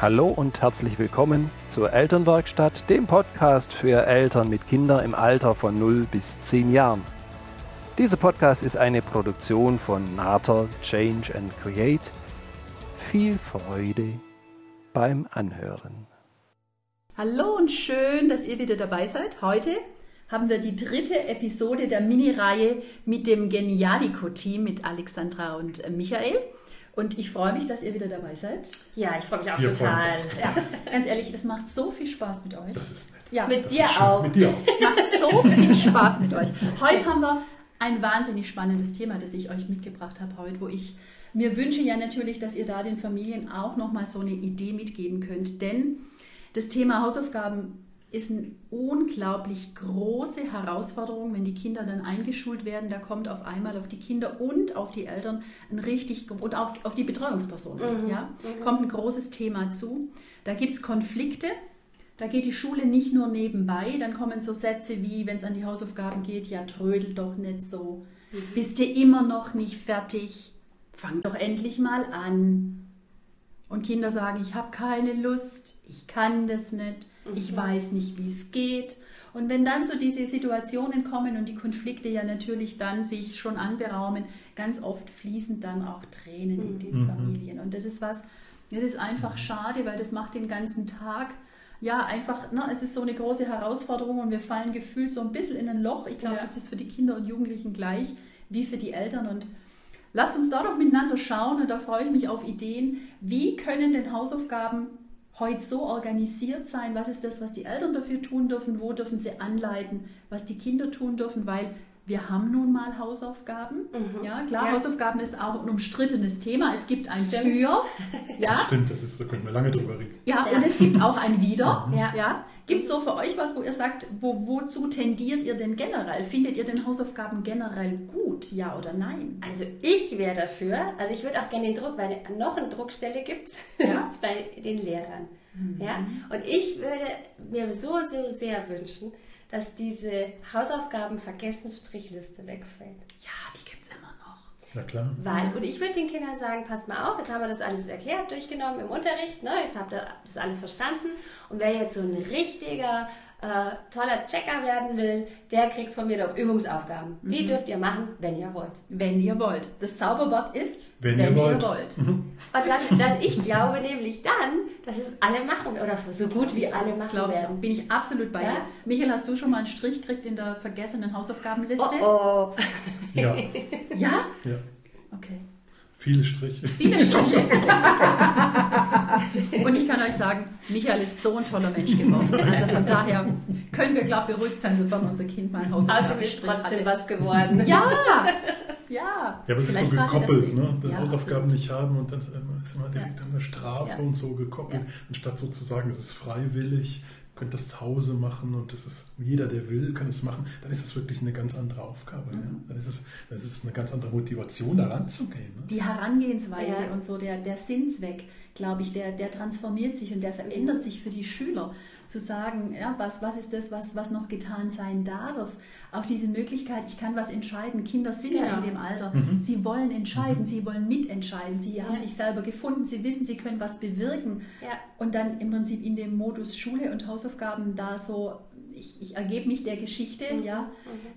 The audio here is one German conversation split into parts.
Hallo und herzlich willkommen zur Elternwerkstatt, dem Podcast für Eltern mit Kindern im Alter von 0 bis 10 Jahren. Dieser Podcast ist eine Produktion von Nater Change and Create. Viel Freude beim Anhören. Hallo und schön, dass ihr wieder dabei seid. Heute haben wir die dritte Episode der Mini-Reihe mit dem Genialico-Team mit Alexandra und Michael. Und ich freue mich, dass ihr wieder dabei seid. Ja, ich freue mich auch Wir total. uns Ja, ganz ehrlich, es macht so viel Spaß mit euch. Das ist nett. Ja, Mit Das dir auch. Mit dir auch. es macht so viel Spaß mit euch. Heute haben wir ein wahnsinnig spannendes Thema, das ich euch mitgebracht habe heute, wo ich mir wünsche ja natürlich, dass ihr da den Familien auch nochmal so eine Idee mitgeben könnt. Denn das Thema Hausaufgaben ist eine unglaublich große Herausforderung, wenn die Kinder dann eingeschult werden. Da kommt auf einmal auf die Kinder und auf die Eltern ein richtig und auf, auf die Betreuungspersonen. Ja, kommt ein großes Thema zu. Da gibt es Konflikte. Da geht die Schule nicht nur nebenbei, dann kommen so Sätze wie, wenn es an die Hausaufgaben geht, ja, trödel doch nicht so. Bist du immer noch nicht fertig? Fang doch endlich mal an. Und Kinder sagen, ich habe keine Lust, ich kann das nicht, ich weiß nicht, wie es geht. Und wenn dann so diese Situationen kommen und die Konflikte ja natürlich dann sich schon anberaumen, ganz oft fließen dann auch Tränen in den Familien. Und das ist was, das ist einfach schade, weil das macht den ganzen Tag ja, einfach, ne, es ist so eine große Herausforderung und wir fallen gefühlt so ein bisschen in ein Loch. Ich glaube, Ja. das ist für die Kinder und Jugendlichen gleich wie für die Eltern. Und lasst uns da doch miteinander schauen und da freue ich mich auf Ideen. Wie können denn Hausaufgaben heute so organisiert sein? Was ist das, was die Eltern dafür tun dürfen? Wo dürfen sie anleiten, was die Kinder tun dürfen? Weil wir haben nun mal Hausaufgaben. Ja, klar, Ja. Hausaufgaben ist auch ein umstrittenes Thema. Es gibt ein Stimmt. Für. Ja, Stimmt, das ist, da können wir lange drüber reden. ja, Ja. und es gibt auch ein Wieder. Ja. Ja. Gibt es so für euch was, wo ihr sagt, wo, wozu tendiert ihr denn generell? Findet ihr denn Hausaufgaben generell gut, ja oder nein? Also ich wäre dafür, also ich würde auch gerne den Druck, weil noch eine Druckstelle gibt es, Ja. ist bei den Lehrern. Ja? Und ich würde mir so, so sehr wünschen, dass diese Hausaufgaben-Vergessen-Strichliste wegfällt. Ja, die gibt es immer noch. Na klar. Weil, und ich würde den Kindern sagen, passt mal auf, jetzt haben wir das alles erklärt, durchgenommen im Unterricht, ne? jetzt habt ihr das alle verstanden. Und wer jetzt so ein richtiger, äh, toller Checker werden will, der kriegt von mir doch Übungsaufgaben. Die dürft ihr machen, wenn ihr wollt. Wenn ihr wollt. Das Zauberwort ist, Wenn ihr wollt. Und dann, dann, ich glaube nämlich dann, dass es alle machen oder so gut wie alle Das machen glaube ich werden. Bin ich absolut bei Ja? dir. Michael, hast du schon mal einen Strich gekriegt in der vergessenen Hausaufgabenliste? Oh, oh. Ja, Ja? ja. Okay. Viele Striche. Viele Striche. Und ich kann euch sagen, Michael ist so ein toller Mensch geworden. Also von daher können wir, glaube ich, beruhigt sein, sofern unser Kind mal einen Außerdem ist Hausaufgabenstrich trotzdem hatte. was geworden. Ja, ja. Ja, aber es ist so gekoppelt, ne? Das Ja, Hausaufgaben absolut. nicht haben und dann ist immer, ist direkt Ja. an eine Strafe Ja. und so gekoppelt. Anstatt so zu sagen, es ist freiwillig, könnt das zu Hause machen und das ist jeder, der will, kann es machen, dann ist es wirklich eine ganz andere Aufgabe. Mhm. Ja? Dann, ist es, dann ist es eine ganz andere Motivation, da ranzugehen. Ne? Die Herangehensweise Ja. und so, der, der Sinnzweck, glaube ich, der, der transformiert sich und der verändert sich für die Schüler. Zu sagen, ja, was, was ist das, was, was noch getan sein darf? Auch diese Möglichkeit, ich kann was entscheiden. Kinder sind ja Genau. in dem Alter. Mhm. Sie wollen entscheiden, sie wollen mitentscheiden. Sie haben Ja. sich selber gefunden, sie wissen, sie können was bewirken. Ja. Und dann im Prinzip in dem Modus Schule und Hausaufgaben da so, ich, ich ergebe mich der Geschichte, Mhm. ja,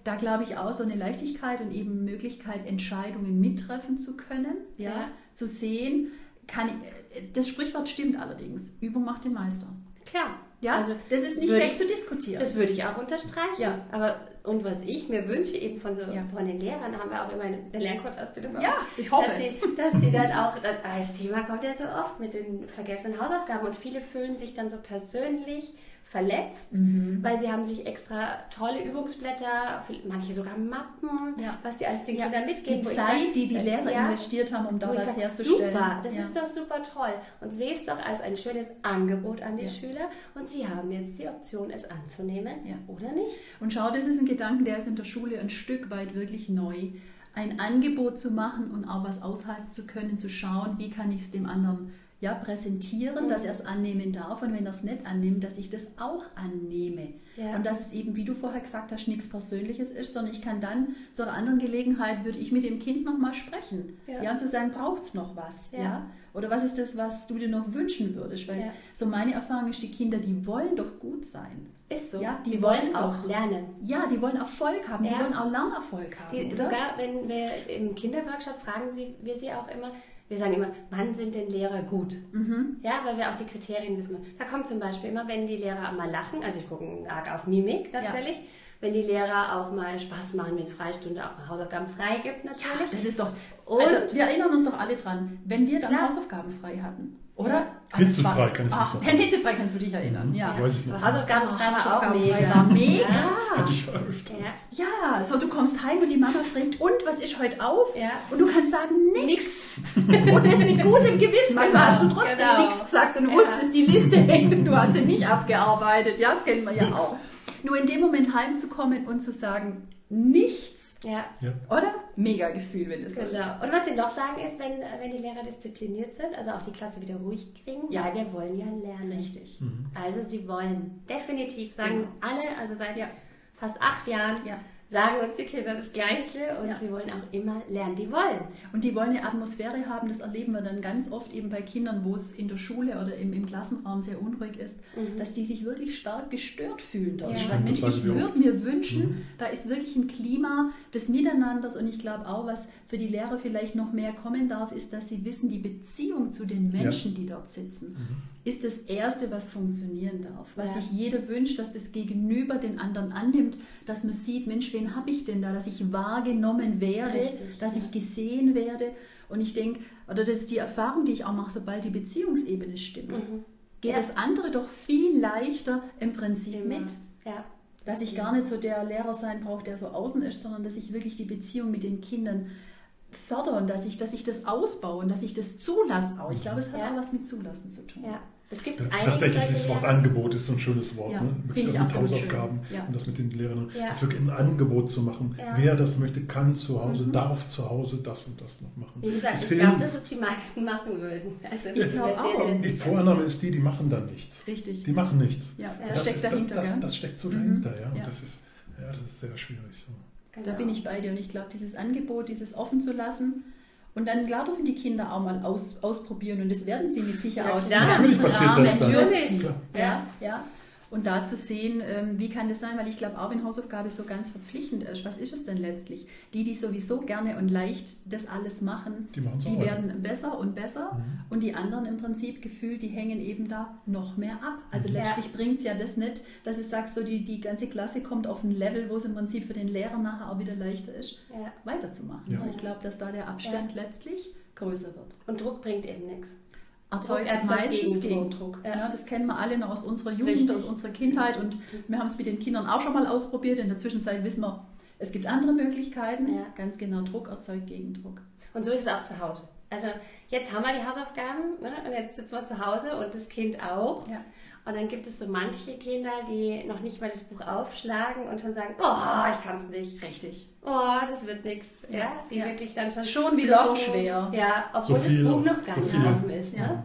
da glaube ich auch so eine Leichtigkeit und eben Möglichkeit, Entscheidungen mittreffen zu können, ja, Ja. zu sehen, kann ich, das Sprichwort stimmt allerdings, Übung macht den Meister. Klar. Ja, Also, das ist nicht weg zu diskutieren. Das würde ich auch unterstreichen. Ja. Aber und was ich mir wünsche, eben von so Ja. von den Lehrern, haben wir auch immer eine Lerncoach-Ausbildung Ja, ich hoffe. Dass sie, dass sie dann auch, ah, das Thema kommt ja so oft mit den vergessenen Hausaufgaben und viele fühlen sich dann so persönlich verletzt, Mhm. weil sie haben sich extra tolle Übungsblätter, manche sogar Mappen, Ja. was die alles den Ja, Kindern mitgeben. die Zeit, sag, die die äh, Lehrer ja, investiert haben, um da was sag, herzustellen. Super, das ist doch super toll. Und sehe es doch als ein schönes Angebot an die. Schüler. Und sie haben jetzt die Option, es anzunehmen oder nicht. Und schau, das ist ein Gedanke, der ist in der Schule ein Stück weit wirklich neu. Ein Angebot zu machen und auch was aushalten zu können, zu schauen, wie kann ich es dem anderen ja, präsentieren, dass er es annehmen darf und wenn er es nicht annimmt, dass ich das auch annehme. Ja. Und dass es eben, wie du vorher gesagt hast, nichts Persönliches ist, sondern ich kann dann zu einer anderen Gelegenheit, würde ich mit dem Kind nochmal sprechen. Ja. Ja. und zu sagen, braucht es noch was? Ja. Ja. Oder was ist das, was du dir noch wünschen würdest? Weil so meine Erfahrung ist, die Kinder, die wollen doch gut sein. Ist so. Ja, die, die wollen wollen auch lernen. Ja, die wollen Erfolg haben, die wollen auch Lernerfolg haben. Die, sogar wenn wir im Kinderworkshop fragen sie, wir sie auch immer, wir sagen immer, wann sind denn Lehrer gut? Mhm. Ja, weil wir auch die Kriterien wissen. Da kommt zum Beispiel immer, wenn die Lehrer mal lachen, also ich gucke arg auf Mimik natürlich, wenn die Lehrer auch mal Spaß machen, wenn es Freistunde auch mal Hausaufgaben frei gibt Ja, natürlich. das ist doch. Und- also, wir erinnern uns doch alle dran, wenn wir dann Klar. Hausaufgaben frei hatten. Oder? Ja. Alles Hitzefrei kann ich mich Ach, noch Herrn Hitzefrei kannst du dich erinnern, ja. Weiß ich noch. Hausaufgaben frei war auch Hausaufgabenfrei mega. war mega. Hatte ich ja öfter. Ja. Ja, so du kommst heim und die Mama fragt, und was ist heute auf? Ja. Und du kannst sagen, nix. und das mit gutem Gewissen. Manchmal hast du trotzdem Genau. nichts gesagt und Ja. wusstest, die Liste hängt und du hast sie nicht abgearbeitet. Ja, das kennen wir ja auch. Nur in dem Moment heimzukommen und zu sagen, nichts, Ja, Ja. oder? Mega Gefühl, wenn es so genau. ist. Und was sie noch sagen ist, wenn, wenn die Lehrer diszipliniert sind, also auch die Klasse wieder ruhig kriegen, Ja. weil wir wollen ja lernen. Richtig. Also sie wollen definitiv, sagen Genau. alle, also seit Ja. fast acht Jahren, Ja. Sagen uns die Kinder das Gleiche und Ja. sie wollen auch immer lernen. Die wollen. Und die wollen eine Atmosphäre haben, das erleben wir dann ganz oft eben bei Kindern, wo es in der Schule oder im, im Klassenraum sehr unruhig ist, dass die sich wirklich stark gestört fühlen dort. Ja. Ich Mensch, ich würde mir wünschen, da ist wirklich ein Klima des Miteinanders und ich glaube auch, was für die Lehrer vielleicht noch mehr kommen darf, ist, dass sie wissen, die Beziehung zu den Menschen, die dort sitzen, ist das Erste, was funktionieren darf. Was Ja. sich jeder wünscht, dass das Gegenüber den anderen annimmt, dass man sieht, Mensch, wen habe ich denn da, dass ich wahrgenommen werde, Richtig, dass ja. ich gesehen werde. Und ich denke, oder das ist die Erfahrung, die ich auch mache, sobald die Beziehungsebene stimmt, geht Ja. das andere doch viel leichter im Prinzip Immer. mit. Ja. Dass ich gar nicht so der Lehrer sein brauche, der so außen ist, sondern dass ich wirklich die Beziehung mit den Kindern fördern, dass ich, dass ich das ausbaue und dass ich das zulasse auch. Ich glaube, es hat Ja. auch was mit Zulassen zu tun. ja. Es gibt Ja, einige Tatsächlich das Wort Angebot ist so ein schönes Wort. Ja, ne? finde Wirklich ich mit Hausaufgaben. Ja. und das mit den Lehrern. Ja. Das wirklich ein Angebot zu machen. Ja. Wer das möchte, kann zu Hause, darf zu Hause das und das noch machen. Wie gesagt, Es ich glaube, dass es die meisten machen würden. Also ich bin glaub mir sehr, auch. sehr die. Vorannahme ist die, die machen dann nichts. Richtig. Die machen nichts. Ja, das, Das steckt ist, dahinter. Das, das steckt so Mhm. dahinter, ja. Und Ja. das ist, ja, das ist sehr schwierig. So. Genau. Da bin ich bei dir und ich glaube, dieses Angebot, dieses offen zu lassen und dann klar dürfen die Kinder auch mal aus, ausprobieren und das werden sie mit Sicherheit Ja, auch Natürlich passiert das dann. Klar. Ja, ja. Und da zu sehen, ähm, wie kann das sein, weil ich glaube, auch wenn Hausaufgabe so ganz verpflichtend ist, was ist es denn letztlich? Die, die sowieso gerne und leicht das alles machen, Die die ja. werden besser und besser Mhm. und die anderen im Prinzip gefühlt, die hängen eben da noch mehr ab. Also Mhm. letztlich bringt es ja das nicht, dass du sagst, so die, die ganze Klasse kommt auf ein Level, wo es im Prinzip für den Lehrer nachher auch wieder leichter ist, Ja. weiterzumachen. Ja. Ich glaube, dass da der Abstand letztlich größer wird. Und Druck bringt eben nichts. Erzeugt, erzeugt meistens Gegendruck. Ja. Ja. das kennen wir alle noch aus unserer Jugend, Richtig. aus unserer Kindheit und wir haben es mit den Kindern auch schon mal ausprobiert. In der Zwischenzeit wissen wir, es gibt andere Möglichkeiten. Ja. Ganz genau, Druck erzeugt Gegendruck. Und so ist es auch zu Hause. Also jetzt haben wir die Hausaufgaben ne? und jetzt sitzen wir zu Hause und das Kind auch. Ja. Und dann gibt es so manche Kinder, die noch nicht mal das Buch aufschlagen und schon sagen, oh, ich kann es nicht. Richtig. Oh, das wird nichts. Ja, Ja, die ja. wirklich dann schon Schon wieder so schwer. Ja, obwohl So viel, das Buch noch gar so nicht viel. offen ist. Ja. Ne?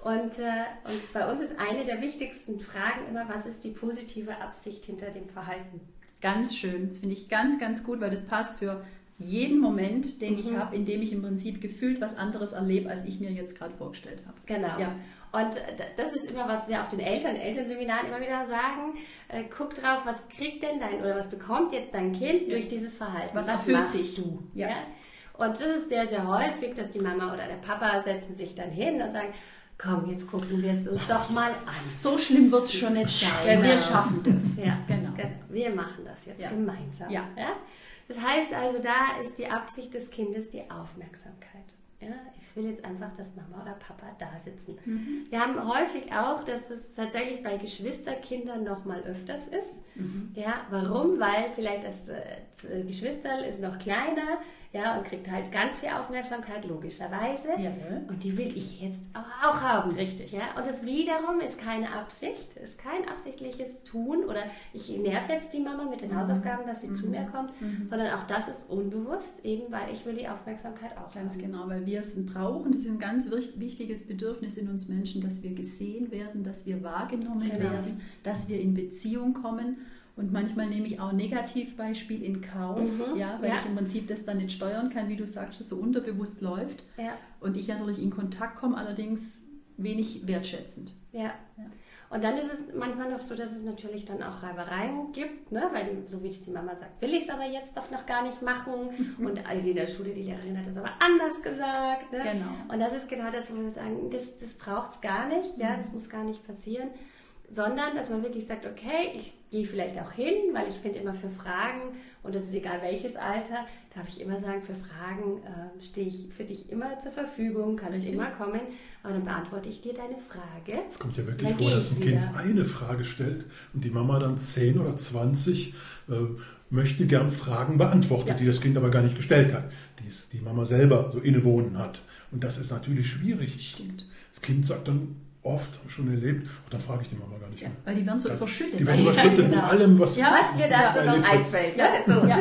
Und, äh, und bei uns ist eine der wichtigsten Fragen immer, was ist die positive Absicht hinter dem Verhalten? Ganz schön. Das finde ich ganz, ganz gut, weil das passt für jeden Moment, den ich habe, in dem ich im Prinzip gefühlt was anderes erlebe, als ich mir jetzt gerade vorgestellt habe. Genau. Ja. Und äh, das ist immer, was wir auf den Eltern, Elternseminaren immer wieder sagen. Äh, guck drauf, was kriegt denn dein oder was bekommt jetzt dein Kind durch dieses Verhalten? Was erfüllt machst sich? du? Ja. Und das ist sehr, sehr häufig, dass die Mama oder der Papa setzen sich dann hin und sagen, komm, jetzt gucken wir es uns doch mal an. So schlimm wird es schon nicht sein. Genau. Wir schaffen das. Ja, Genau. Wir machen das jetzt Ja. gemeinsam. Ja. Das heißt also, da ist die Absicht des Kindes die Aufmerksamkeit. Ja, ich will jetzt einfach, dass Mama oder Papa da sitzen. Mhm. Wir haben häufig auch, dass es tatsächlich bei Geschwisterkindern noch mal öfters ist. Mhm. Ja, warum? Weil vielleicht das äh, Geschwisterl ist noch kleiner, ja, und kriegt halt ganz viel Aufmerksamkeit, logischerweise. Jawohl. Und die will ich jetzt auch, auch haben. Richtig. Ja, und das wiederum ist keine Absicht, ist kein absichtliches Tun oder ich nerv jetzt die Mama mit Mhm. den Hausaufgaben, dass sie zu mir kommt, sondern auch das ist unbewusst, eben weil ich will die Aufmerksamkeit auch Ganz haben. genau, weil wir es brauchen. Das ist ein ganz wich- wichtiges Bedürfnis in uns Menschen, dass wir gesehen werden, dass wir wahrgenommen Genau. werden, dass wir in Beziehung kommen. Und manchmal nehme ich auch Negativbeispiel in Kauf, Mhm, ja, weil ja. ich im Prinzip das dann nicht steuern kann, wie du sagst, das so unterbewusst läuft. Ja, Und ich natürlich in Kontakt komme, allerdings wenig wertschätzend. ja. Ja. Und dann ist es manchmal noch so, dass es natürlich dann auch Reibereien gibt, ne? weil die, so wie es die Mama sagt, will ich es aber jetzt doch noch gar nicht machen. Und in der Schule, die Lehrerin hat das aber anders gesagt. Ne? Genau. Und das ist genau das, wo wir sagen, das, das braucht es gar nicht, ja, das muss gar nicht passieren. Sondern, dass man wirklich sagt, okay, ich gehe vielleicht auch hin, weil ich finde immer für Fragen, und das ist egal welches Alter, darf ich immer sagen, für Fragen äh, stehe ich für dich immer zur Verfügung, kannst Richtig. immer kommen, aber dann beantworte ich dir deine Frage. Es kommt ja wirklich Dann vor, dass ein Kind wieder. eine Frage stellt und die Mama dann 10 oder 20 äh, möchte gern Fragen beantwortet, Ja. die das Kind aber gar nicht gestellt hat, die es die Mama selber so innewohnen hat. Und das ist natürlich schwierig. Stimmt. Das Kind sagt dann oft, schon erlebt, und dann frage ich die Mama gar nicht Ja, mehr. weil die werden so Das- überschüttet. Die werden Ja, überschüttet mit genau. allem, was, Ja, Was mir dazu noch einfällt. Ja. Ne? So. Ja.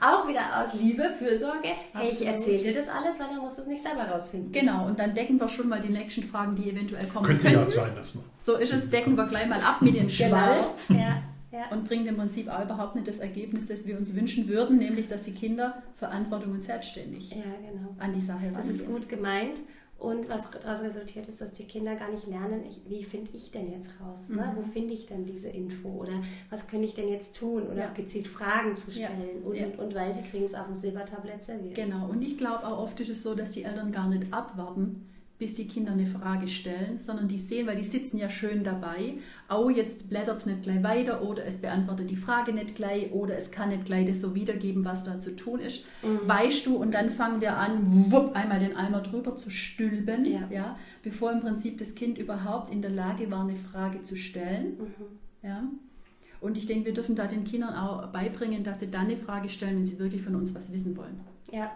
Auch wieder aus Liebe, Fürsorge. Hey, ich erzähle dir das alles, weil dann musst du es nicht selber rausfinden. Genau, und dann decken wir schon mal die nächsten Fragen, die eventuell kommen Könnte ja könnten. sein, dass noch. So ist es, decken wir gleich mal ab mit dem Schwall. Genau. Ja, ja. und bringt im Prinzip auch überhaupt nicht das Ergebnis, das wir uns wünschen würden, nämlich dass die Kinder Verantwortung und selbstständig ja, genau. an die Sache Das ist rangehen. gut gemeint. Und was daraus resultiert ist, dass die Kinder gar nicht lernen, ich, wie finde ich denn jetzt raus? Ne? Mhm. Wo finde ich denn diese Info? Oder was könnte ich denn jetzt tun? Oder Ja. gezielt Fragen zu Ja. stellen. Und, Ja. und, und weil sie kriegen es auf dem Silbertablett serviert. Genau, und ich glaube auch oft ist es so, dass die Eltern gar nicht abwarten, bis die Kinder eine Frage stellen, sondern die sehen, weil die sitzen ja schön dabei, oh, jetzt blättert es nicht gleich weiter oder es beantwortet die Frage nicht gleich oder es kann nicht gleich das so wiedergeben, was da zu tun ist. Mhm. Weißt du, und dann fangen wir an, wupp, einmal den Eimer drüber zu stülpen, Ja. ja, bevor im Prinzip das Kind überhaupt in der Lage war, eine Frage zu stellen. Mhm. Ja. Und ich denke, wir dürfen da den Kindern auch beibringen, dass sie dann eine Frage stellen, wenn sie wirklich von uns was wissen wollen. Ja,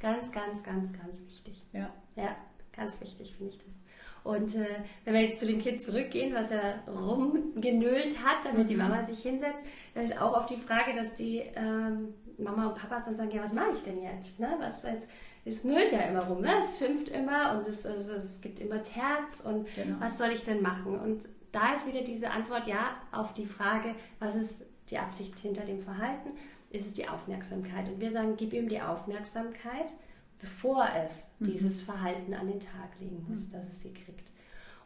ganz, ganz, ganz, ganz wichtig. Ja. Ja, ganz wichtig finde ich das. Und äh, wenn wir jetzt zu dem Kind zurückgehen, was er rumgenölt hat, damit die Mhm. Mama sich hinsetzt, da ist auch oft die Frage, dass die ähm, Mama und Papas dann sagen, ja, was mache ich denn jetzt? Ne? Was jetzt? Es nölt ja immer rum, ne? es schimpft immer und es, also, es gibt immer Terz und Genau. was soll ich denn machen? Und da ist wieder diese Antwort ja auf die Frage, was ist die Absicht hinter dem Verhalten? Ist es die Aufmerksamkeit? Und wir sagen, gib ihm die Aufmerksamkeit, bevor es dieses Verhalten an den Tag legen muss, dass es sie kriegt.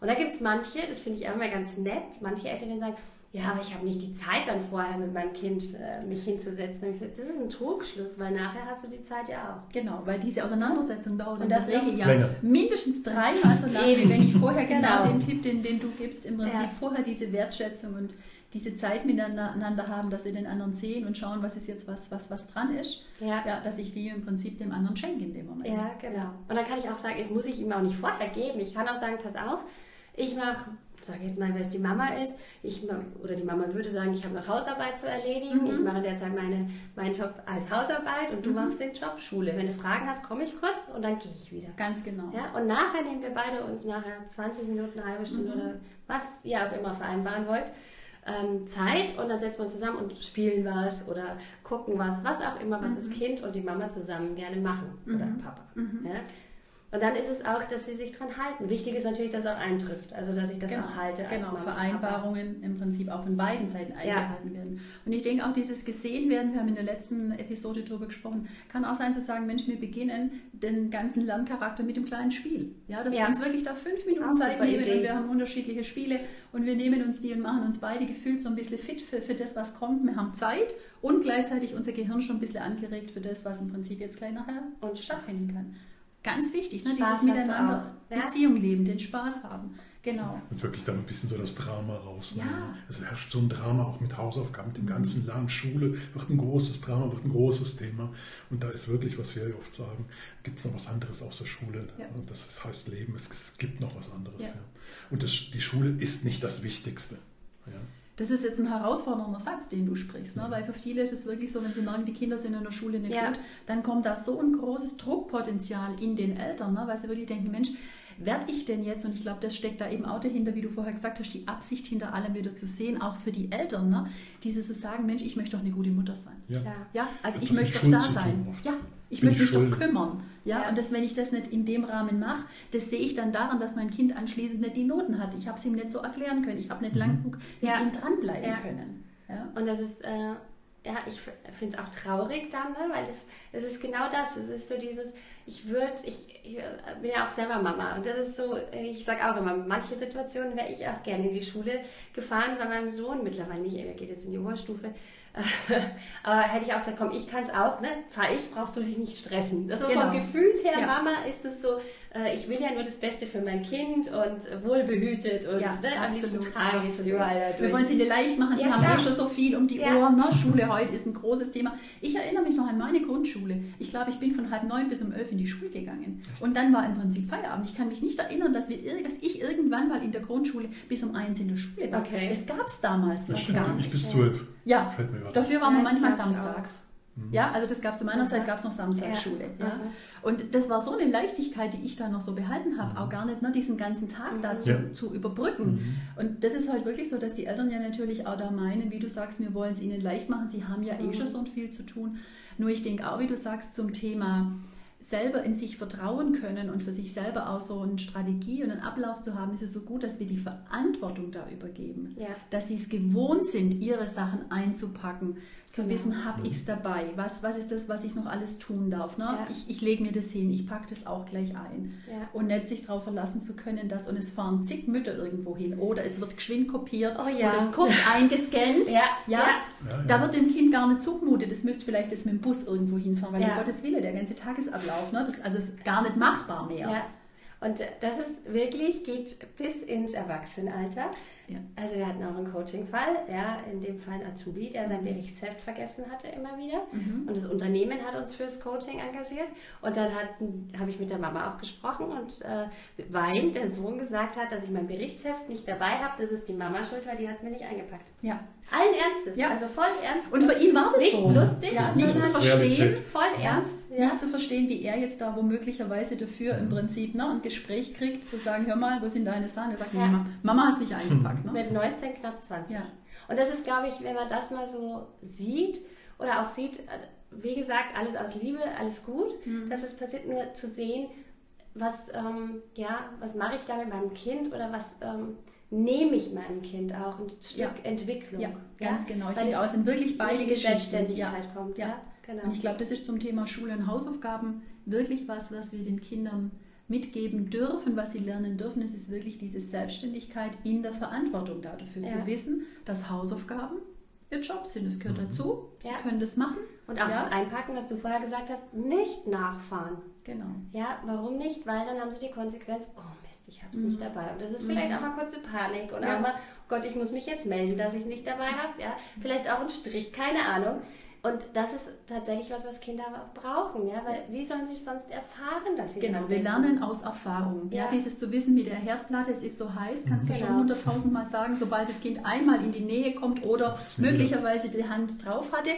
Und da gibt es manche, das finde ich auch immer ganz nett, manche Eltern, die sagen, ja, aber ich habe nicht die Zeit dann vorher mit meinem Kind äh, mich hinzusetzen. Und ich sage, das ist ein Trugschluss, weil nachher hast du die Zeit ja auch. Genau, weil diese Auseinandersetzung dauert Und das Regel ja mindestens dreimal so lange, wenn ich vorher genau, Genau. den Tipp, den, den du gibst, im Prinzip Ja. vorher diese Wertschätzung und diese Zeit miteinander haben, dass sie den anderen sehen und schauen, was ist jetzt was, was, was dran ist. Ja. Ja, dass ich die im Prinzip dem anderen schenke in dem Moment. Ja, genau. Und dann kann ich auch sagen, es muss ich ihm auch nicht vorher geben. Ich kann auch sagen, pass auf, ich mache, sage jetzt mal, wer es die Mama ist, ich oder die Mama würde sagen, ich habe noch Hausarbeit zu erledigen. Mhm. Ich mache derzeit meine, meinen Job als Hausarbeit und du Mhm. machst den Job Schule. Wenn du Fragen hast, komme ich kurz und dann gehe ich wieder. Ganz genau. Ja, und nachher nehmen wir beide uns nachher 20 Minuten, eine halbe Stunde Mhm. oder was ihr auch immer vereinbaren wollt, ähm, Zeit und dann setzen wir uns zusammen und spielen was oder gucken was, was auch immer, was das Kind und die Mama zusammen gerne machen oder Mhm. Papa. Ja? Und dann ist es auch, dass sie sich dran halten. Wichtig ist natürlich, dass es auch eintrifft, also dass ich das genau, auch halte. genau, Vereinbarungen im Prinzip auch von beiden Seiten eingehalten werden. Und ich denke auch dieses gesehen werden, wir haben in der letzten Episode darüber gesprochen, kann auch sein zu sagen, Mensch, wir beginnen den ganzen Lerncharakter mit dem kleinen Spiel. Ja, dass Ja. wir uns wirklich da fünf Minuten Auch Zeit nehmen Idee. und wir haben unterschiedliche Spiele und wir nehmen uns die und machen uns beide gefühlt so ein bisschen fit für, für das, was kommt. Wir haben Zeit und gleichzeitig unser Gehirn schon ein bisschen angeregt für das, was im Prinzip jetzt gleich nachher Und stattfinden kann. Ganz wichtig, ne? Spaß dieses Miteinander, auch, ja? Beziehung leben, den Spaß haben. Genau. Und wirklich dann ein bisschen so das Drama rausnehmen. Ja. Es herrscht so ein Drama auch mit Hausaufgaben, mit dem ganzen Land, Schule, wird ein großes Drama, wird ein großes Thema. Und da ist wirklich, was wir ja oft sagen, gibt es noch was anderes außer Schule. Ja. Und das heißt Leben, es, gibt noch was anderes. Ja. Ja. Und das, die Schule ist nicht das Wichtigste. Das ist jetzt ein herausfordernder Satz, den du sprichst, ne? weil für viele ist es wirklich so, wenn sie merken, die Kinder sind in der Schule nicht Ja. gut, dann kommt da so ein großes Druckpotenzial in den Eltern, ne? weil sie wirklich denken, Mensch, werde ich denn jetzt, und ich glaube, das steckt da eben auch dahinter, wie du vorher gesagt hast, die Absicht hinter allem wieder zu sehen, auch für die Eltern, ne? dieses zu sagen, Mensch, ich möchte doch eine gute Mutter sein. Ja. Ja, also ich möchte doch da sein. oft. Ja, ich Bin möchte ich mich doch kümmern. Ja, Ja. und das, wenn ich das nicht in dem Rahmen mache, das sehe ich dann daran, dass mein Kind anschließend nicht die Noten hat. Ich habe es ihm nicht so erklären können. Ich habe nicht lang genug mit Ja. ihm dranbleiben Ja. können. Ja. Und das ist, äh, ja, ich finde es auch traurig dann, ne? weil es, es ist genau das. Es ist so dieses, ich würde, ich, ich äh, bin ja auch selber Mama und das ist so, ich sage auch immer, manche Situationen wäre ich auch gerne in die Schule gefahren, bei meinem Sohn mittlerweile nicht, er geht jetzt in die Oberstufe. Aber hätte ich auch gesagt, komm, ich kann es auch, ne? Fahr ich, brauchst du dich nicht stressen. Also Genau. vom Gefühl her, Ja. Mama, ist es so, äh, ich will ja nur das Beste für mein Kind und wohlbehütet und Ja, ne, absolut. ich es absolut. überall Wir wollen sie dir leicht machen. Sie Ja, haben klar. eh schon so viel um die Ja. Ohren. Ne? Schule heute ist ein großes Thema. Ich erinnere mich noch an meine Grundschule. Ich glaube, ich bin von halb neun bis um elf in die Schule gegangen. Und dann war im Prinzip Feierabend. Ich kann mich nicht erinnern, dass, wir, ir- dass ich irgendwann mal in der Grundschule bis um eins in der Schule war. Okay. Das gab es damals Das noch stimmt, gar ich nicht. bis zwölf. Ja, Fällt mir gerade dafür waren wir Ja, ich manchmal glaub, samstags. Ja, also das gab es zu meiner Zeit, gab es noch Samstagsschule. Ja. Aha. Und das war so eine Leichtigkeit, die ich da noch so behalten habe, auch gar nicht ne, diesen ganzen Tag da zu, Ja. zu überbrücken. Mhm. Und das ist halt wirklich so, dass die Eltern ja natürlich auch da meinen, wie du sagst, wir wollen es ihnen leicht machen, sie haben ja eh schon so viel zu tun. Nur ich denke auch, wie du sagst, zum Thema selber in sich vertrauen können und für sich selber auch so eine Strategie und einen Ablauf zu haben, ist es so gut, dass wir die Verantwortung da übergeben. Ja. Dass sie es gewohnt sind, ihre Sachen einzupacken, zu Genau. wissen, habe ich es dabei, was, was ist das, was ich noch alles tun darf. Ne? Ja. Ich, ich lege mir das hin, ich packe das auch gleich ein. Ja. Und nicht sich darauf verlassen zu können, dass und es fahren zig Mütter irgendwo hin oder es wird geschwind kopiert Oh ja. oder kurz eingescannt. Ja, ja. ja. Ja, ja. Da wird dem Kind gar nicht zugemutet, das müsste vielleicht jetzt mit dem Bus irgendwo hinfahren, weil Ja. um Gottes Wille, der ganze Tagesablauf, ne? das also ist gar nicht machbar mehr. Ja. Und das ist wirklich, geht bis ins Erwachsenenalter. Ja. Also wir hatten auch einen Coaching-Fall, ja, in dem Fall ein Azubi, der sein Berichtsheft vergessen hatte immer wieder. Mhm. Und das Unternehmen hat uns fürs Coaching engagiert. Und dann habe ich mit der Mama auch gesprochen und äh, weil der Sohn gesagt hat, dass ich mein Berichtsheft nicht dabei habe, das ist die Mama schuld, weil die hat es mir nicht eingepackt. Ja. Allen Ernstes, Ja. also voll ernst. Und für ihn war das nicht so. lustig, Ja, nicht zu verstehen, Realität. voll Ja, ernst. Nicht zu verstehen, wie er jetzt da womöglicherweise dafür im Prinzip ne, ein Gespräch kriegt, zu sagen, hör mal, wo sind deine Sachen? Er sagt, Ja. Mama, Mama hat sich eingepackt. Ne? Mit 19, knapp 20. Ja. Und das ist, glaube ich, wenn man das mal so sieht oder auch sieht, wie gesagt, alles aus Liebe, alles gut, Mhm. dass es passiert, nur zu sehen, was, ähm, ja, was mache ich da mit meinem Kind oder was ähm, nehme ich meinem Kind auch, ein Stück Ja. Entwicklung. Ja, ganz genau. Ich Weil denke es sind wirklich beide die. Selbstständigkeit Ja. kommt. Ja. Ja, genau. Und ich glaube, das ist zum Thema Schule und Hausaufgaben wirklich was, was wir den Kindern mitgeben dürfen, was sie lernen dürfen. Es ist wirklich diese Selbstständigkeit in der Verantwortung da dafür Ja. zu wissen, dass Hausaufgaben ihr Job sind. Es gehört dazu. Sie Ja. können das machen. Und auch ja, das Einpacken, was du vorher gesagt hast, nicht nachfahren. Genau. Ja, warum nicht? Weil dann haben sie die Konsequenz, oh Mist, ich habe es nicht dabei. Und das ist vielleicht auch mal kurze Panik oder Mhm. Ja. auch mal, oh Gott, ich muss mich jetzt melden, dass ich es nicht dabei habe. Ja, vielleicht auch ein Strich, keine Ahnung. Und das ist tatsächlich was, was Kinder auch brauchen, ja, weil wie sollen sie sonst erfahren, dass sie Genau, wir lernen aus Erfahrung. Ja. Ja. dieses zu wissen mit der Herdplatte, es ist so heiß, kannst du Genau. schon hunderttausendmal sagen, sobald das Kind einmal in die Nähe kommt oder möglicherweise die Hand drauf hatte,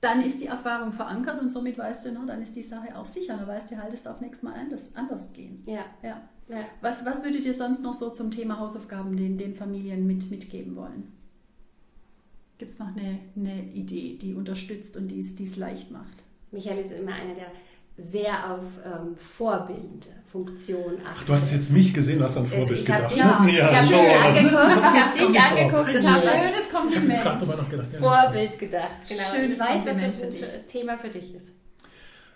dann ist die Erfahrung verankert und somit weißt du, ne, dann ist die Sache auch sicher. Dann weißt du halt, es darf nächstes Mal anders, anders gehen. Ja, Ja. ja. Was, was würdet ihr sonst noch so zum Thema Hausaufgaben den, den Familien mit, mitgeben wollen? Gibt es noch eine, eine Idee, die unterstützt und die es leicht macht? Michael ist immer einer, der sehr auf ähm, Vorbildfunktion achtet. Ach, du hast jetzt mich gesehen, du hast an Also Vorbild ich habe gedacht. dich, ich hab dich so. angeguckt, ich habe komm dich ich drauf. angeguckt und habe Schönes Ich habe Kompliment. nachgedacht. Ja. Vorbild gedacht. Genau. Schönes ich weiß, dass Kompliment das ein für dich. Thema für dich ist.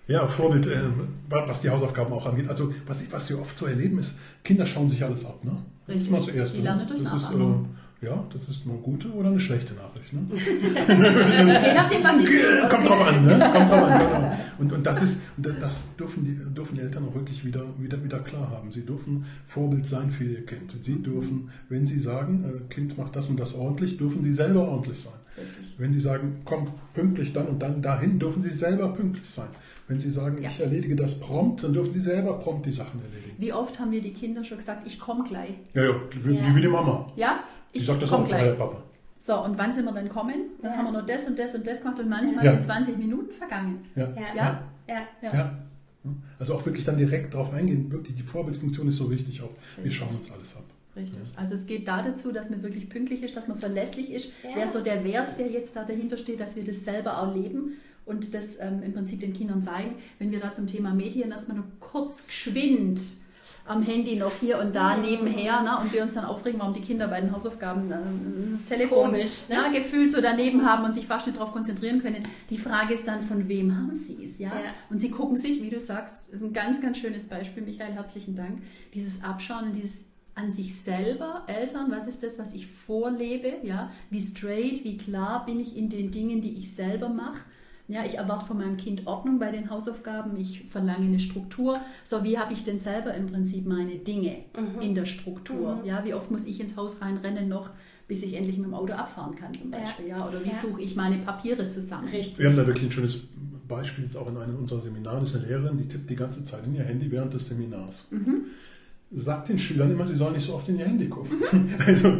Ja, Vorbild, ähm, was die Hausaufgaben auch angeht. Also, was, was wir oft so erleben, ist, Kinder schauen sich alles ab. Ne? Das ist Richtig. mal das Erste. Die lernen durch das ist, Nachahmen. Ja, das ist eine gute oder eine schlechte Nachricht. Ne? Je nachdem, was sie sehen. Kommt drauf an, ne? Kommt drauf an, genau. Und, und das ist, das dürfen die, dürfen die Eltern auch wirklich wieder, wieder, wieder klar haben. Sie dürfen Vorbild sein für ihr Kind. Sie dürfen, wenn sie sagen, äh, Kind macht das und das ordentlich, dürfen sie selber ordentlich sein. Richtig. Wenn sie sagen, komm pünktlich dann und dann dahin, dürfen sie selber pünktlich sein. Wenn sie sagen, Ja. ich erledige das prompt, dann dürfen sie selber prompt die Sachen erledigen. Wie oft haben wir die Kinder schon gesagt, ich komme gleich. Ja, ja, wie, Ja. wie die Mama. Ja, Die ich sagt das komme auch, gleich. ja, Papa. So, und wann sind wir dann kommen? Dann Ja. haben wir noch das und das und das gemacht und manchmal Ja. sind 20 Minuten vergangen. Ja. Ja. Ja? Ja. Ja. Ja. Also auch wirklich dann direkt drauf eingehen. Wirklich, die Vorbildfunktion ist so wichtig auch. Wir Richtig. schauen uns alles ab. Richtig. Also es geht da dazu, dass man wirklich pünktlich ist, dass man verlässlich ist. Ja. Wäre so der Wert, der jetzt da dahinter steht, dass wir das selber auch leben und das ähm, im Prinzip den Kindern zeigen. Wenn wir da zum Thema Medien erstmal nur kurz geschwind am Handy noch hier und da nebenher ne, und wir uns dann aufregen, warum die Kinder bei den Hausaufgaben äh, das Telefon Komisch, ne? ja, gefühlt so daneben haben und sich fast nicht darauf konzentrieren können. Die Frage ist dann, von wem haben sie es? Ja? Ja. Und sie gucken sich, wie du sagst, das ist ein ganz, ganz schönes Beispiel, Michael, herzlichen Dank, dieses Abschauen und dieses an sich selber, Eltern, was ist das, was ich vorlebe, ja, wie straight, wie klar bin ich in den Dingen, die ich selber mache. Ja, ich erwarte von meinem Kind Ordnung bei den Hausaufgaben, ich verlange eine Struktur. So, wie habe ich denn selber im Prinzip meine Dinge in der Struktur? Ja, wie oft muss ich ins Haus reinrennen noch, bis ich endlich mit dem Auto abfahren kann zum Ja. Beispiel? Ja, oder wie Ja. suche ich meine Papiere zusammen? Richtig. Wir haben da wirklich ein schönes Beispiel jetzt auch in einem unserer Seminare. Das ist eine Lehrerin, die tippt die ganze Zeit in ihr Handy während des Seminars. Sagt den Schülern immer, sie sollen nicht so oft in ihr Handy gucken. Also,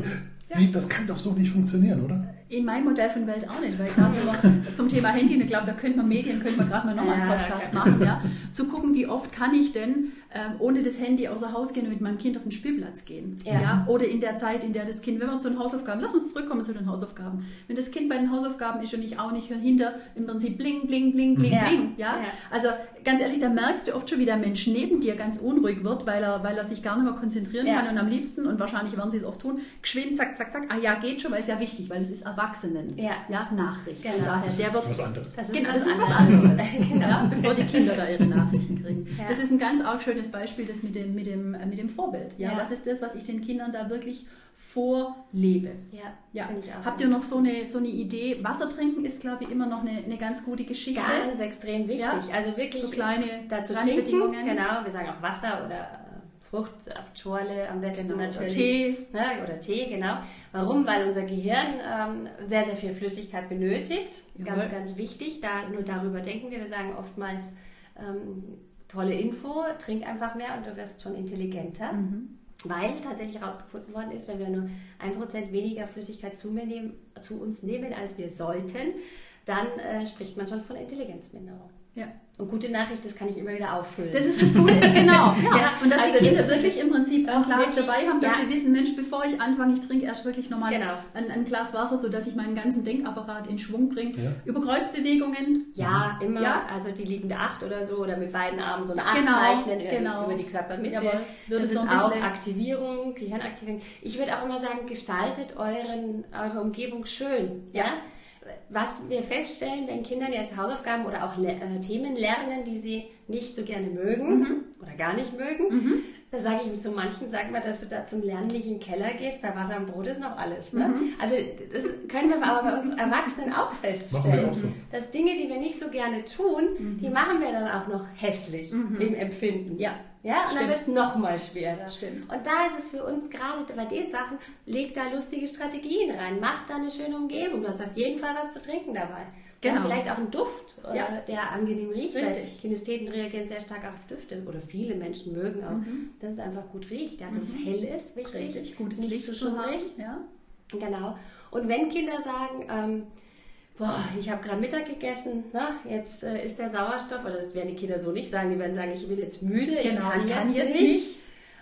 wie, das kann doch so nicht funktionieren, oder? In meinem Modell von Welt auch nicht, weil gerade zum Thema Handy, und ich glaube, da könnte man Medien, könnte man gerade mal nochmal einen Ja, Podcast ja. machen, ja, zu gucken, wie oft kann ich denn ähm, ohne das Handy außer Haus gehen und mit meinem Kind auf den Spielplatz gehen. Ja. Oder in der Zeit, in der das Kind, wenn wir zu den Hausaufgaben, lass uns zurückkommen zu den Hausaufgaben. Wenn das Kind bei den Hausaufgaben ist und ich auch nicht hinter im Prinzip bling, bling, bling, bling, Ja. bling, ja. Ja. Also ganz ehrlich, da merkst du oft schon, wie der Mensch neben dir ganz unruhig wird, weil er, weil er sich gar nicht mehr konzentrieren Ja. kann und am liebsten, und wahrscheinlich werden sie es oft tun, geschwind, zack, zack, zack, ah ja, geht schon, weil es ja wichtig, weil es ist Erwachsenen. Ja. ja Nachricht. Genau. Daher, Das der ist wird was anderes. Das Genau, das ist was anderes. genau. ja, bevor die Kinder da ihre Nachrichten kriegen. Ja. Das ist ein ganz arg schönes Beispiel, das mit dem, mit dem, äh, mit dem Vorbild. Ja? Ja. Was ist das, was ich den Kindern da wirklich vorlebe? Ja, Ja. finde ich auch. Habt ihr noch so eine, so eine Idee? Wasser trinken ist, glaube ich, immer noch eine, eine ganz gute Geschichte. Ganz extrem wichtig. Ja. Also wirklich So kleine dazu. Genau, wir sagen auch Wasser oder Fruchtsaftschorle am besten Genau. natürlich. Tee. Ne, oder Tee, genau. Warum? Weil unser Gehirn ähm, sehr, sehr viel Flüssigkeit benötigt. Jawohl. Ganz, ganz wichtig. Da, nur darüber denken wir. Wir sagen oftmals, ähm, tolle Info, trink einfach mehr und du wirst schon intelligenter. Mhm. Weil tatsächlich herausgefunden worden ist, wenn wir nur ein Prozent weniger Flüssigkeit zu, mir nehmen, zu uns nehmen, als wir sollten, dann äh, spricht man schon von Intelligenzminderung. Ja. Und gute Nachricht, das kann ich immer wieder auffüllen. Das ist das Gute, genau. Ja. Ja, und dass also die Kinder das- wirklich im Prinzip ein Auch Glas wirklich, dabei haben, dass ja. sie wissen, Mensch, bevor ich anfange, ich trinke erst wirklich nochmal Genau. ein, ein Glas Wasser, sodass ich meinen ganzen Denkapparat in Schwung bringe. Ja. Über Kreuzbewegungen. ja, immer, Ja. also die liegende Acht oder so, oder mit beiden Armen so eine Acht Genau, zeichnen über- genau. über die Körpermitte. Jawohl, würde das so ist ein auch Aktivierung, Gehirnaktivierung. Ich würde auch immer sagen, gestaltet euren, eure Umgebung schön. Ja. Was wir feststellen, wenn Kinder jetzt Hausaufgaben oder auch le äh, Themen lernen, die sie nicht so gerne mögen Mhm. oder gar nicht mögen, da sage ich zu manchen, sag mal, dass du da zum Lernen nicht in den Keller gehst, bei Wasser und Brot ist noch alles. Ne? Mhm. Also das können wir aber bei uns Erwachsenen auch feststellen. wir auch so. Dass Dinge, die wir nicht so gerne tun, die machen wir dann auch noch hässlich im Empfinden. Ja. Ja, und dann Stimmt. wird es noch mal schwerer. Stimmt. Und da ist es für uns gerade bei den Sachen, leg da lustige Strategien rein, mach da eine schöne Umgebung. Du hast auf jeden Fall was zu trinken dabei. Ja, Genau. vielleicht auch einen Duft, äh, Ja. der angenehm riecht. Richtig. Kinestheten reagieren sehr stark auf Düfte oder viele Menschen mögen auch, dass es einfach gut riecht. Ja, dass es hell ist, wichtig. Mhm. Richtig, gutes nicht Licht zu schummrig. Ja. Genau. Und wenn Kinder sagen, ähm, boah, ich habe gerade Mittag gegessen, na, jetzt äh, ist der Sauerstoff, oder das werden die Kinder so nicht sagen, die werden sagen, ich bin jetzt müde, Genau, ich kann, ich kann jetzt, jetzt nicht. nicht.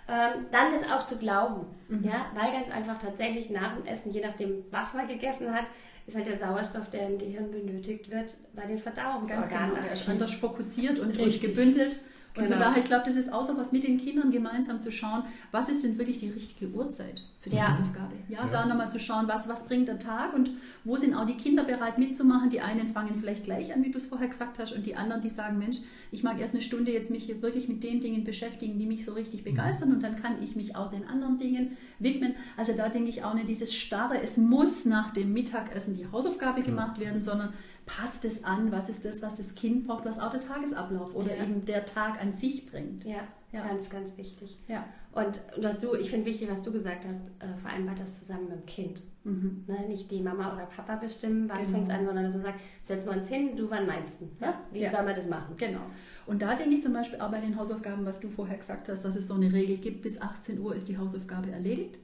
Ähm, dann das auch zu glauben. Ja, weil ganz einfach tatsächlich nach dem Essen, je nachdem, was man gegessen hat, ist halt der Sauerstoff, der im Gehirn benötigt wird, bei den Verdauungsorganen. genau. Er ist aktiv. anders fokussiert und Richtig. gebündelt. Und von Genau. daher, ich glaube, das ist auch so was mit den Kindern gemeinsam zu schauen, was ist denn wirklich die richtige Uhrzeit für die Ja. Hausaufgabe. Ja, Ja. da nochmal zu schauen, was, was bringt der Tag und wo sind auch die Kinder bereit mitzumachen. Die einen fangen vielleicht gleich an, wie du es vorher gesagt hast, und die anderen, die sagen, Mensch, ich mag erst eine Stunde jetzt mich hier wirklich mit den Dingen beschäftigen, die mich so richtig begeistern und dann kann ich mich auch den anderen Dingen widmen. Also da denke ich auch nicht dieses starre, es muss nach dem Mittagessen die Hausaufgabe gemacht werden, sondern passt es an, was ist das, was das Kind braucht, was auch der Tagesablauf oder Ja. eben der Tag an sich bringt. Ja, Ja. ganz, ganz wichtig. Ja. Und was du, ich finde wichtig, was du gesagt hast, äh, vereinbart das zusammen mit dem Kind. Mhm. Ne? Nicht die Mama oder Papa bestimmen, wann Genau. fängt es an, sondern dass man sagt, setzen wir uns hin, du wann meinst du? Ja? Wie Ja. soll man das machen? Genau. Und da denke ich zum Beispiel auch bei den Hausaufgaben, was du vorher gesagt hast, dass es so eine Regel gibt, bis 18 Uhr ist die Hausaufgabe erledigt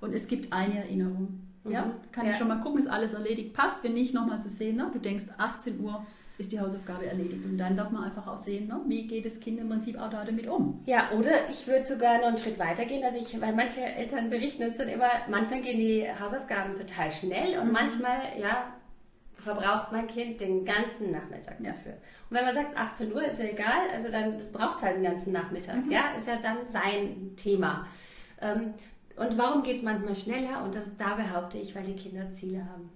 und es gibt eine Erinnerung. Ja, Mhm. kann Ja. ich schon mal gucken, ist alles erledigt, passt. Wenn nicht, nochmal zu sehen, ne? du denkst, 18 Uhr ist die Hausaufgabe erledigt. Und dann darf man einfach auch sehen, ne? wie geht das Kind im Prinzip auch da damit um. Ja, oder ich würde sogar noch einen Schritt weiter gehen, dass ich, weil manche Eltern berichten uns dann immer, manchmal gehen die Hausaufgaben total schnell und manchmal, ja, verbraucht mein Kind den ganzen Nachmittag Ja. dafür. Und wenn man sagt, 18 Uhr ist ja egal, also dann braucht es halt den ganzen Nachmittag, ja, ist ja dann sein Thema. Ähm, und warum geht es manchmal schneller? Und das, da behaupte ich, weil die Kinder Ziele haben.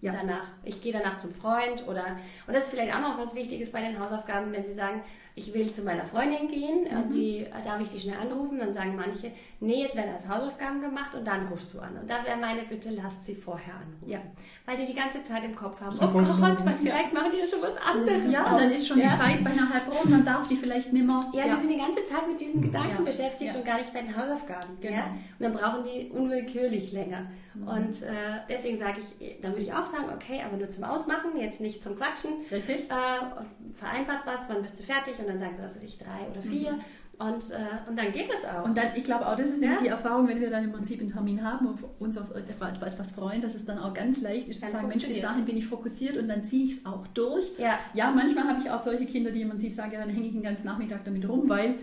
Ja. Danach. Ich gehe danach zum Freund oder, und das ist vielleicht auch noch was Wichtiges bei den Hausaufgaben, wenn sie sagen, ich will zu meiner Freundin gehen, und die, äh, darf ich die schnell anrufen? Dann sagen manche, nee, jetzt werden erst Hausaufgaben gemacht und dann rufst du an. Und da wäre meine Bitte, lasst sie vorher anrufen. Ja. Weil die die ganze Zeit im Kopf haben, oh Gott, weil vielleicht machen die ja schon was anderes. Ja, und dann ist schon ja. die Zeit beinahe halb rum, dann darf die vielleicht nimmer. Ja, die sind die ganze Zeit mit diesen Gedanken Ja. beschäftigt Ja. und gar nicht bei den Hausaufgaben. Genau. Ja? Und dann brauchen die unwillkürlich länger. Und äh, deswegen sage ich, dann würde ich auch sagen, okay, aber nur zum Ausmachen, jetzt nicht zum Quatschen. Richtig? Äh, vereinbart was, wann bist du fertig? Und dann sagen sie, was weiß ich, drei oder vier. Und, äh, und dann geht das auch. Und dann, ich glaube auch, das ist Ja. nämlich die Erfahrung, wenn wir dann im Prinzip einen Termin haben und uns auf etwas, etwas freuen, dass es dann auch ganz leicht ist zu Dann sagen, Mensch, bis dahin bin ich fokussiert und dann ziehe ich es auch durch. ja, Ja, manchmal habe ich auch solche Kinder, die im Prinzip sagen, ja, dann hänge ich den ganzen Nachmittag damit rum, weil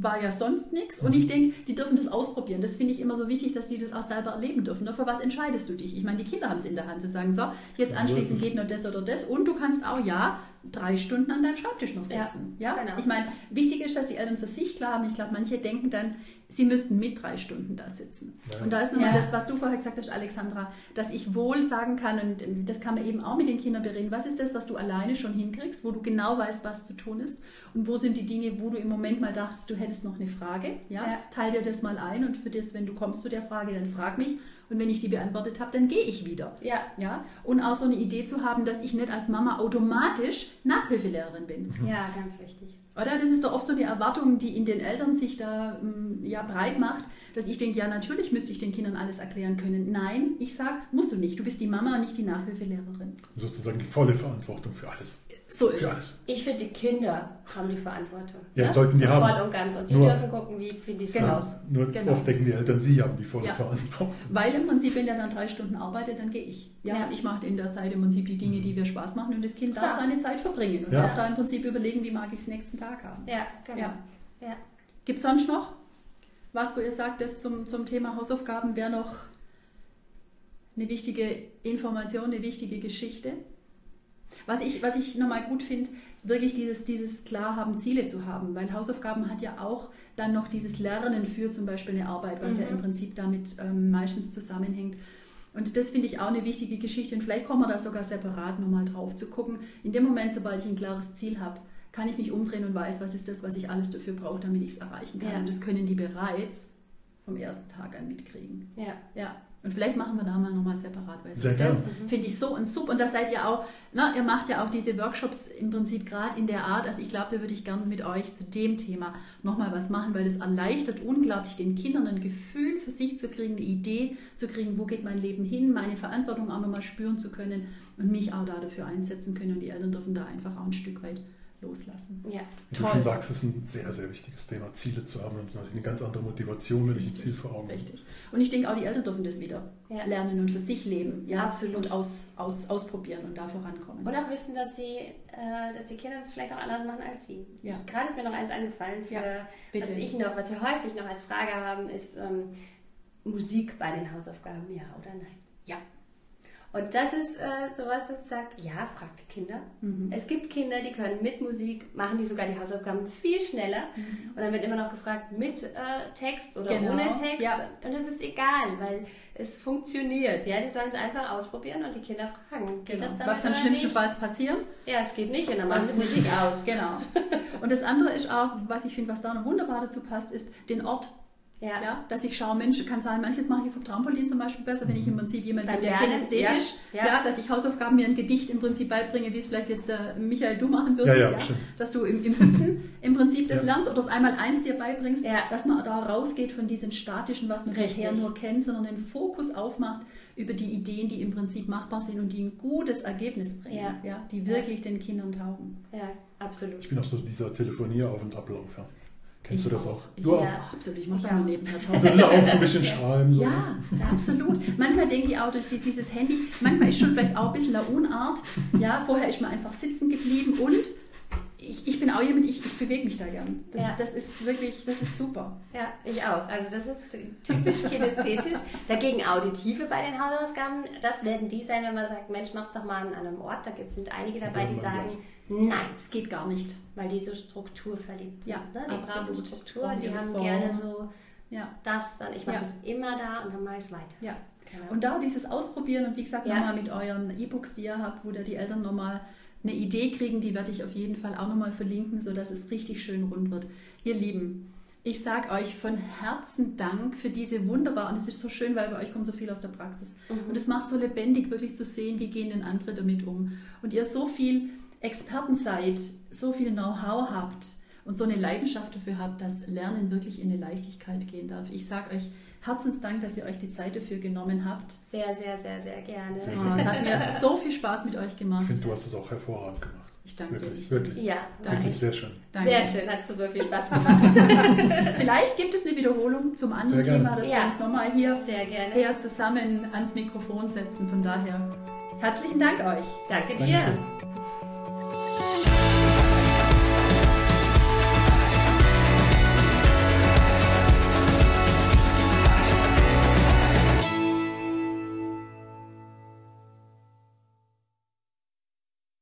war ja sonst nichts. Und ich denke, die dürfen das ausprobieren. Das finde ich immer so wichtig, dass die das auch selber erleben dürfen. Nur Für was entscheidest du dich? Ich meine, die Kinder haben es in der Hand zu sagen, so, jetzt anschließend geht nur das oder das. Und du kannst auch, ja, drei Stunden an deinem Schreibtisch noch Ja, sitzen. Ja, genau. Ich meine, wichtig ist, dass die Eltern für sich klar haben. Ich glaube, manche denken dann, sie müssten mit drei Stunden da sitzen. Ja. Und da ist nochmal Ja. das, was du vorher gesagt hast, Alexandra, dass ich wohl sagen kann, und das kann man eben auch mit den Kindern bereden, was ist das, was du alleine schon hinkriegst, wo du genau weißt, was zu tun ist und wo sind die Dinge, wo du im Moment mal dachtest, du hättest noch eine Frage, ja, Ja. teil dir das mal ein und für das, wenn du kommst zu der Frage, dann frag mich und wenn ich die beantwortet habe, dann gehe ich wieder. ja, Ja, und auch so eine Idee zu haben, dass ich nicht als Mama automatisch Nachhilfelehrerin bin. ja, ganz wichtig. Oder? Das ist doch oft so eine Erwartung, die in den Eltern sich da mm, ja, breit macht, dass ich denke, ja, natürlich müsste ich den Kindern alles erklären können. Nein, ich sage, musst du nicht. Du bist die Mama, nicht die Nachhilfelehrerin. Sozusagen die volle Verantwortung für alles. So ist Für es. Ich finde, die Kinder haben die Verantwortung. Ja, sollten die so haben. Voll und ganz. Und die Nur- dürfen gucken, wie finde ich es Genau. raus. Nur Genau. oft denken die Eltern, sie haben die volle Ja. Verantwortung. Weil im Prinzip, wenn der dann drei Stunden arbeitet, dann gehe ich. Ja, Ja. und ich mache in der Zeit im Prinzip die Dinge, die mir Spaß machen und das Kind darf seine Zeit verbringen und Ja. darf da im Prinzip überlegen, wie mag ich es nächsten Tag haben. Ja, genau. Ja. Ja. Gibt es sonst noch was, wo ihr sagt, das zum, zum Thema Hausaufgaben wäre noch eine wichtige Information, eine wichtige Geschichte? Was ich, was ich nochmal gut finde, wirklich dieses, dieses klar haben, Ziele zu haben, weil Hausaufgaben hat ja auch dann noch dieses Lernen für zum Beispiel eine Arbeit, was ja Mhm. im Prinzip damit ähm, meistens zusammenhängt. Und das finde ich auch eine wichtige Geschichte und vielleicht kommen wir da sogar separat nochmal drauf zu gucken. In dem Moment, sobald ich ein klares Ziel habe, kann ich mich umdrehen und weiß, was ist das, was ich alles dafür brauche, damit ich es erreichen kann. Ja. Und das können die bereits vom ersten Tag an mitkriegen. Ja. Ja, und vielleicht machen wir da mal nochmal separat, weil Sehr das, das gerne. finde ich so und super. Und da seid ihr auch, na, ihr macht ja auch diese Workshops im Prinzip gerade in der Art. Also ich glaube, da würde ich gerne mit euch zu dem Thema nochmal was machen, weil das erleichtert unglaublich den Kindern ein Gefühl für sich zu kriegen, eine Idee zu kriegen, wo geht mein Leben hin, meine Verantwortung auch nochmal spüren zu können und mich auch da dafür einsetzen können. Und die Eltern dürfen da einfach auch ein Stück weit loslassen. Ja. Wie Toll. du schon sagst, ist ein sehr, sehr wichtiges Thema, Ziele zu haben. Und das ist eine ganz andere Motivation, wenn ich ein Ziel vor Augen habe. Richtig. Und ich denke auch, die Eltern dürfen das wieder Ja. lernen und für sich leben. Ja? Absolut. Und aus, aus, ausprobieren und da vorankommen. Und auch wissen, dass sie, äh, dass die Kinder das vielleicht auch anders machen als sie. Ja. Gerade ist mir noch eins eingefallen, für, Ja, bitte. was ich noch, was wir häufig noch als Frage haben, ist ähm, Musik bei den Hausaufgaben, ja oder nein? Ja. Und das ist äh, sowas, das sagt, ja, fragt die Kinder. Mhm. Es gibt Kinder, die können mit Musik, machen die sogar die Hausaufgaben viel schneller. Und dann wird immer noch gefragt, mit äh, Text oder Genau, ohne Text. ja. Und das ist egal, weil es funktioniert. Ja, die sollen es einfach ausprobieren und die Kinder fragen, geht Genau. das damit Was kann schlimmstenfalls passieren? Ja, es geht nicht und dann sie ist Musik nicht aus. Genau. Und das andere ist auch, was ich finde, was da noch wunderbar dazu passt, ist den Ort. Ja. Ja, dass ich schaue, Mensch, kann sein, manches mache ich vom Trampolin zum Beispiel besser, wenn ich im Prinzip jemand bin, der kinästhetisch, ja, ja, ja. dass ich Hausaufgaben mir ein Gedicht im Prinzip beibringe, wie es vielleicht jetzt der Michael du machen würdest, Ja, ja, dass du im, im Hüpfen im Prinzip das Ja. lernst oder das einmal eins dir beibringst, Ja. dass man da rausgeht von diesem statischen, was man Richtig. bisher nur kennt, sondern den Fokus aufmacht über die Ideen, die im Prinzip machbar sind und die ein gutes Ergebnis bringen, Ja. ja, die wirklich den Kindern taugen. Ja, absolut. Ich bin auch so dieser Telefonierauf- und Ablauf. Ja. Kennst Ich du das auch. auch? Ja, absolut. Ich mache Ich da mal auch. nebenher Ich tausend auch so ein bisschen schreiben. So. Ja, absolut. Manchmal denke ich auch durch die, dieses Handy, manchmal ist schon vielleicht auch ein bisschen eine Unart. Ja, vorher ist man einfach sitzen geblieben und ich, ich bin auch jemand, ich, ich bewege mich da gern. Das, Ja. ist, das ist wirklich, das ist super. Ja, ich auch. Also das ist typisch kinästhetisch. Dagegen Auditive bei den Hausaufgaben, das werden die sein, wenn man sagt, Mensch, mach's doch mal an einem Ort. Da sind einige dabei, die sagen, nein, Es geht gar nicht. weil die so strukturverliebt sind. Ja, ne? Die absolut. brauchen Struktur, Brauchen die haben Form. gerne so Ja. das, dann ich mache Ja. das immer da und dann mache ich es weiter. Ja. Genau. Und da dieses Ausprobieren und wie gesagt, Ja. nochmal mit euren E-Books, die ihr habt, wo da die Eltern nochmal eine Idee kriegen, die werde ich auf jeden Fall auch nochmal verlinken, sodass es richtig schön rund wird. Ihr Lieben, ich sage euch von Herzen Dank für diese wunderbar, und es ist so schön, weil bei euch kommt so viel aus der Praxis. Und es macht so lebendig, wirklich zu sehen, wie gehen denn andere damit um. Und ihr so viel Experten seid, so viel Know-how habt und so eine Leidenschaft dafür habt, dass Lernen wirklich in eine Leichtigkeit gehen darf. Ich sage euch Herzensdank, dass ihr euch die Zeit dafür genommen habt. Sehr, sehr, sehr, sehr gerne. Sehr Oh, es hat mir so viel Spaß mit euch Ich gemacht. finde, du hast es auch hervorragend gemacht. Ich danke dir. Wirklich, Ich- wirklich. Ja, Danke. Wirklich sehr schön. Danke. sehr schön, hat super viel Spaß gemacht. Vielleicht gibt es eine Wiederholung zum anderen gerne. Thema, dass Ja. wir uns nochmal hier Sehr gerne. her zusammen ans Mikrofon setzen. Von daher herzlichen Dank euch. Danke dir. Dankeschön.